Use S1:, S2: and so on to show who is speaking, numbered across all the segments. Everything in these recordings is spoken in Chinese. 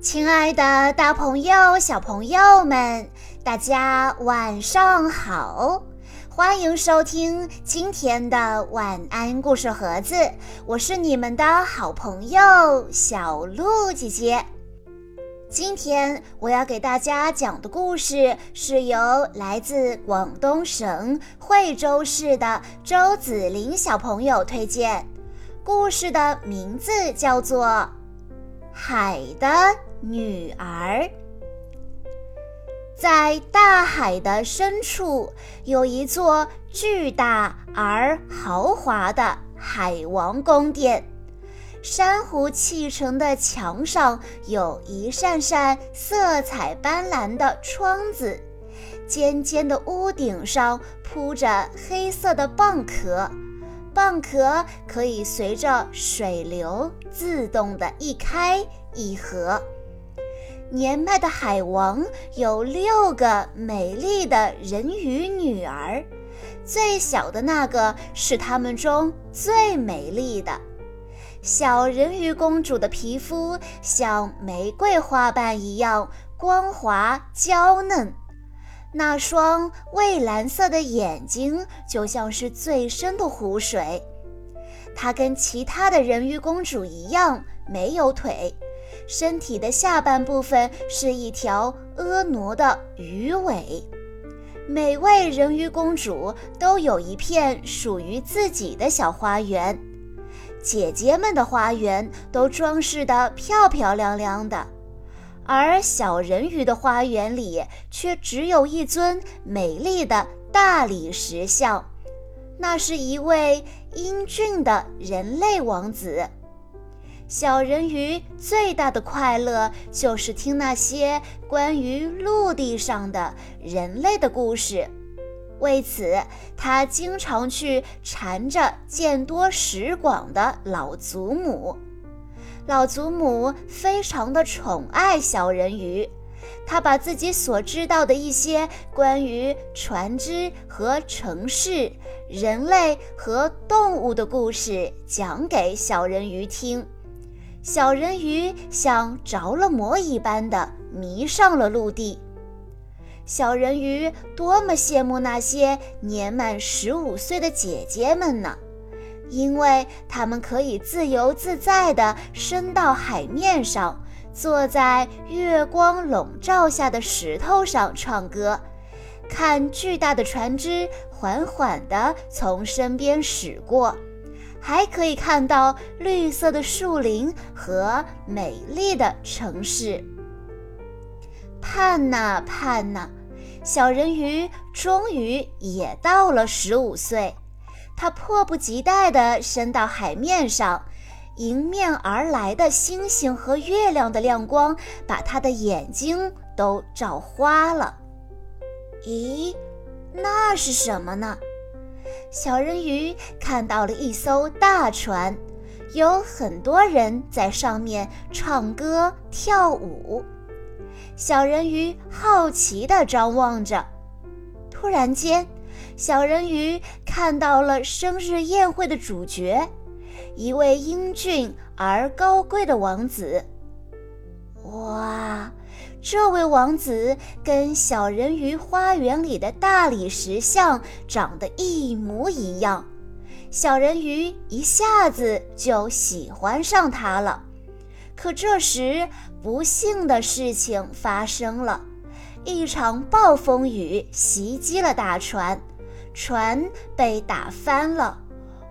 S1: 亲爱的，大朋友、小朋友们，大家晚上好！欢迎收听今天的晚安故事盒子，我是你们的好朋友小鹿姐姐。今天我要给大家讲的故事是由来自广东省惠州市的周子林小朋友推荐，故事的名字叫做《海的》。女儿，在大海的深处有一座巨大而豪华的海王宫殿。珊瑚砌成的墙上有一扇扇色彩斑斓的窗子，尖尖的屋顶上铺着黑色的蚌壳，蚌壳可以随着水流自动的一开一合。年迈的海王有六个美丽的人鱼女儿，最小的那个是她们中最美丽的。小人鱼公主的皮肤像玫瑰花瓣一样光滑娇嫩，那双蔚蓝色的眼睛就像是最深的湖水。她跟其他的人鱼公主一样，没有腿。身体的下半部分是一条婀娜的鱼尾。每位人鱼公主都有一片属于自己的小花园，姐姐们的花园都装饰得漂漂亮亮的，而小人鱼的花园里却只有一尊美丽的大理石像，那是一位英俊的人类王子。小人鱼最大的快乐就是听那些关于陆地上的人类的故事，为此他经常去缠着见多识广的老祖母。老祖母非常的宠爱小人鱼，他把自己所知道的一些关于船只和城市、人类和动物的故事讲给小人鱼听。小人鱼像着了魔一般的迷上了陆地。小人鱼多么羡慕那些年满十五岁的姐姐们呢，因为她们可以自由自在地升到海面上，坐在月光笼罩下的石头上唱歌，看巨大的船只缓缓地从身边驶过。还可以看到绿色的树林和美丽的城市。盼呐盼呐，小人鱼终于也到了十五岁。他迫不及待地升到海面上，迎面而来的星星和月亮的亮光把他的眼睛都照花了。咦，那是什么呢？小人鱼看到了一艘大船，有很多人在上面唱歌跳舞。小人鱼好奇地张望着，突然间，小人鱼看到了生日宴会的主角，一位英俊而高贵的王子。哇！这位王子跟小人鱼花园里的大理石像长得一模一样，小人鱼一下子就喜欢上他了。可这时，不幸的事情发生了，一场暴风雨袭击了大船，船被打翻了，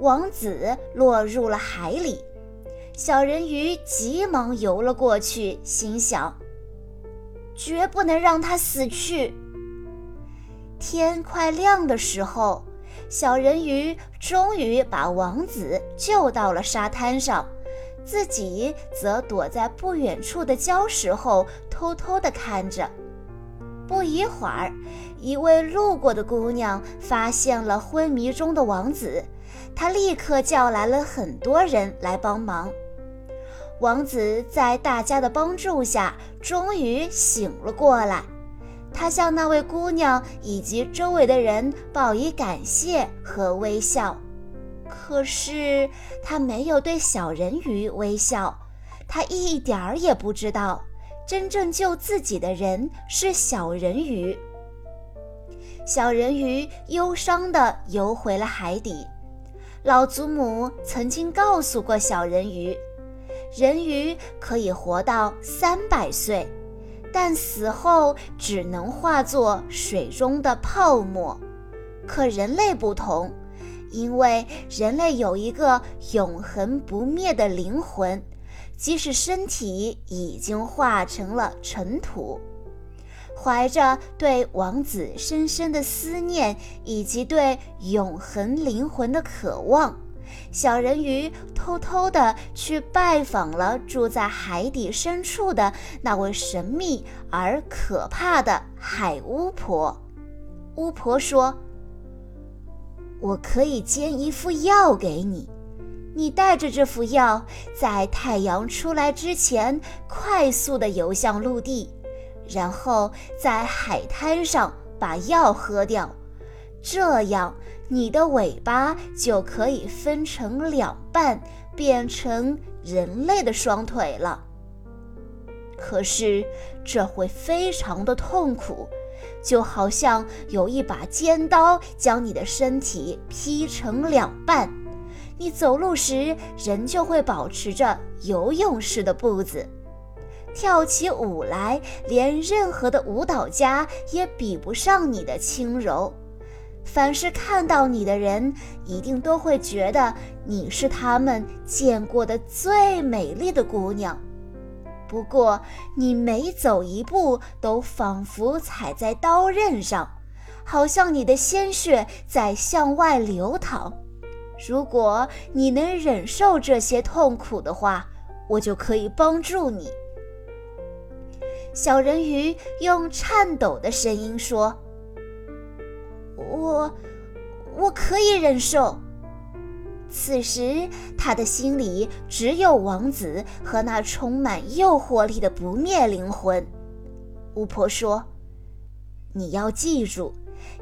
S1: 王子落入了海里。小人鱼急忙游了过去，心想。绝不能让他死去。天快亮的时候，小人鱼终于把王子救到了沙滩上，自己则躲在不远处的礁石后偷偷地看着。不一会儿，一位路过的姑娘发现了昏迷中的王子，她立刻叫来了很多人来帮忙。王子在大家的帮助下，终于醒了过来。他向那位姑娘以及周围的人报以感谢和微笑，可是他没有对小人鱼微笑。他一点儿也不知道，真正救自己的人是小人鱼。小人鱼忧伤地游回了海底。老祖母曾经告诉过小人鱼，人鱼可以活到三百岁，但死后只能化作水中的泡沫。可人类不同。因为人类有一个永恒不灭的灵魂，即使身体已经化成了尘土，怀着对王子深深的思念以及对永恒灵魂的渴望，小人鱼偷偷地去拜访了住在海底深处的那位神秘而可怕的海巫婆。巫婆说。我可以煎一副药给你，你带着这副药，在太阳出来之前快速地游向陆地，然后在海滩上把药喝掉，这样你的尾巴就可以分成两半，变成人类的双腿了。可是这会非常的痛苦。就好像有一把尖刀将你的身体劈成两半，你走路时仍旧会保持着游泳式的步子，跳起舞来，连任何的舞蹈家也比不上你的轻柔。凡是看到你的人，一定都会觉得你是他们见过的最美丽的姑娘。不过，你每走一步都仿佛踩在刀刃上，好像你的鲜血在向外流淌。如果你能忍受这些痛苦的话，我就可以帮助你。”小人鱼用颤抖的声音说：“我，我可以忍受。”此时，他的心里只有王子和那充满诱惑力的不灭灵魂。巫婆说：“你要记住，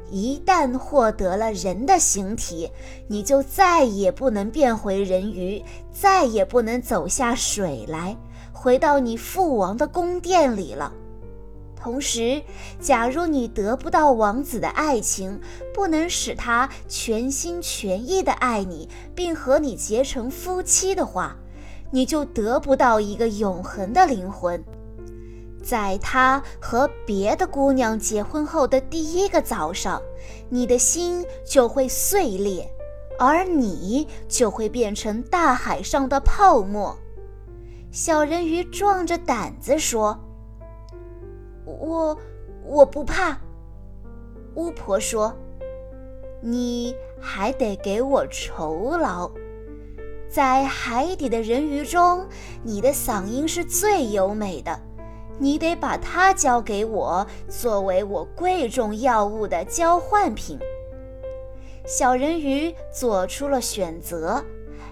S1: 一旦获得了人的形体，你就再也不能变回人鱼，再也不能走下水来，回到你父王的宫殿里了。”同时，假如你得不到王子的爱情，不能使他全心全意地爱你，并和你结成夫妻的话，你就得不到一个永恒的灵魂。在他和别的姑娘结婚后的第一个早上，你的心就会碎裂，而你就会变成大海上的泡沫。小人鱼壮着胆子说。我我不怕，巫婆说：“你还得给我酬劳。在海底的人鱼中，你的嗓音是最优美的，你得把它交给我，作为我贵重药物的交换品。”小人鱼做出了选择，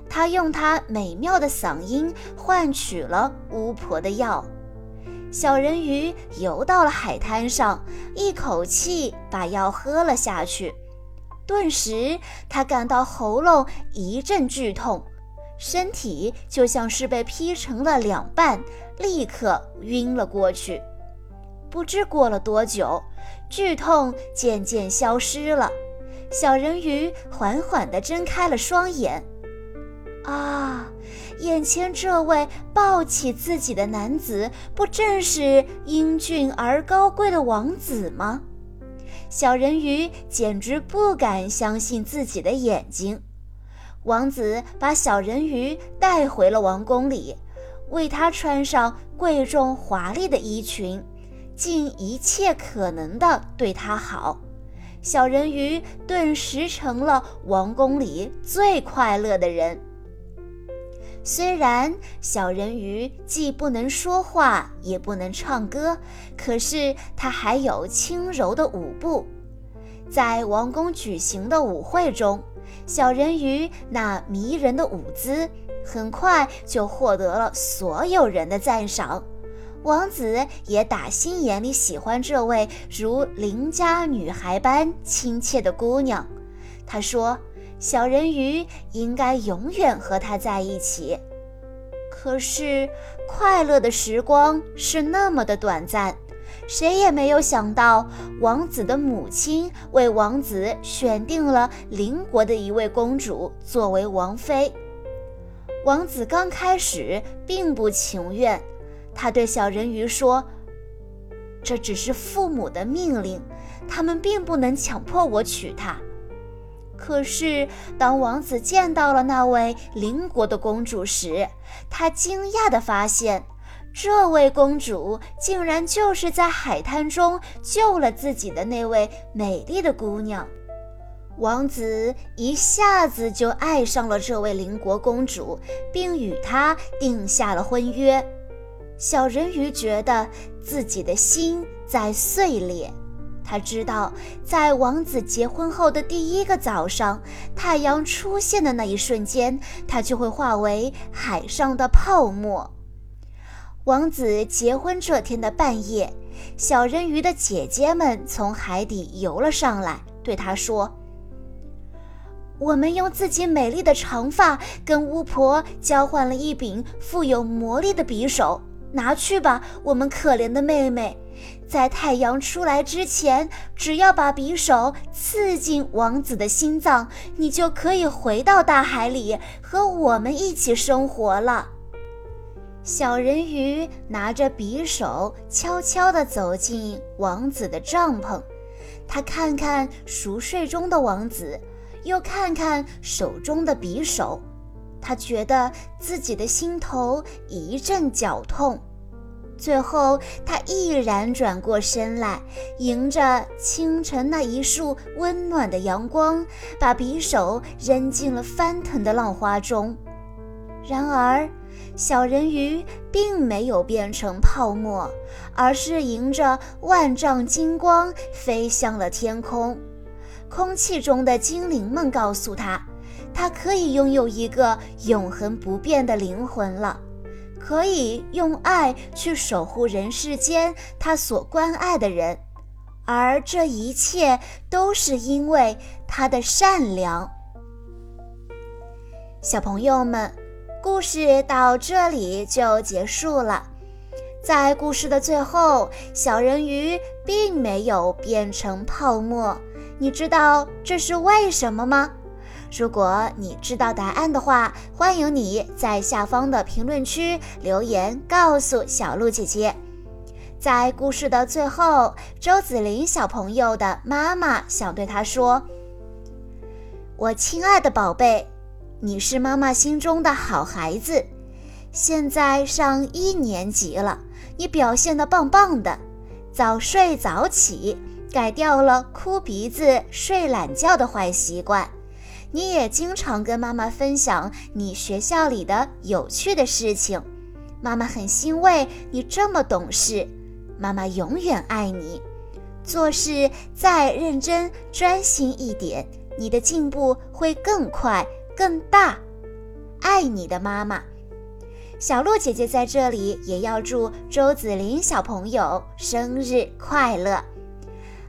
S1: 他用他美妙的嗓音换取了巫婆的药。小人鱼游到了海滩上，一口气把药喝了下去。顿时，他感到喉咙一阵剧痛，身体就像是被劈成了两半，立刻晕了过去。不知过了多久，剧痛渐渐消失了，小人鱼缓缓地睁开了双眼。啊！眼前这位抱起自己的男子，不正是英俊而高贵的王子吗？小人鱼简直不敢相信自己的眼睛。王子把小人鱼带回了王宫里，为他穿上贵重华丽的衣裙，尽一切可能的对他好。小人鱼顿时成了王宫里最快乐的人。虽然小人鱼既不能说话，也不能唱歌，可是它还有轻柔的舞步。在王宫举行的舞会中，小人鱼那迷人的舞姿很快就获得了所有人的赞赏。王子也打心眼里喜欢这位如邻家女孩般亲切的姑娘。他说。小人鱼应该永远和他在一起，可是快乐的时光是那么的短暂，谁也没有想到，王子的母亲为王子选定了邻国的一位公主作为王妃。王子刚开始并不情愿，他对小人鱼说：“这只是父母的命令，他们并不能强迫我娶她。”可是，当王子见到了那位邻国的公主时，他惊讶地发现，这位公主竟然就是在海滩中救了自己的那位美丽的姑娘。王子一下子就爱上了这位邻国公主，并与她定下了婚约。小人鱼觉得自己的心在碎裂。他知道，在王子结婚后的第一个早上，太阳出现的那一瞬间，他就会化为海上的泡沫。王子结婚这天的半夜，小人鱼的姐姐们从海底游了上来，对他说：“我们用自己美丽的长发跟巫婆交换了一柄富有魔力的匕首，拿去吧，我们可怜的妹妹。”在太阳出来之前，只要把匕首刺进王子的心脏，你就可以回到大海里和我们一起生活了。小人鱼拿着匕首，悄悄地走进王子的帐篷。他看看熟睡中的王子，又看看手中的匕首，他觉得自己的心头一阵绞痛。最后，他毅然转过身来，迎着清晨那一束温暖的阳光，把匕首扔进了翻腾的浪花中。然而，小人鱼并没有变成泡沫，而是迎着万丈金光飞向了天空。空气中的精灵们告诉他，他可以拥有一个永恒不变的灵魂了。可以用爱去守护人世间他所关爱的人，而这一切都是因为他的善良。小朋友们，故事到这里就结束了。在故事的最后，小人鱼并没有变成泡沫，你知道这是为什么吗？如果你知道答案的话，欢迎你在下方的评论区留言告诉小鹿姐姐。在故事的最后，周子林小朋友的妈妈想对他说：“我亲爱的宝贝，你是妈妈心中的好孩子，现在上一年级了，你表现的棒棒的，早睡早起，改掉了哭鼻子、睡懒觉的坏习惯。”你也经常跟妈妈分享你学校里的有趣的事情，妈妈很欣慰你这么懂事，妈妈永远爱你。做事再认真专心一点，你的进步会更快更大。爱你的妈妈，小鹿姐姐在这里也要祝周子林小朋友生日快乐。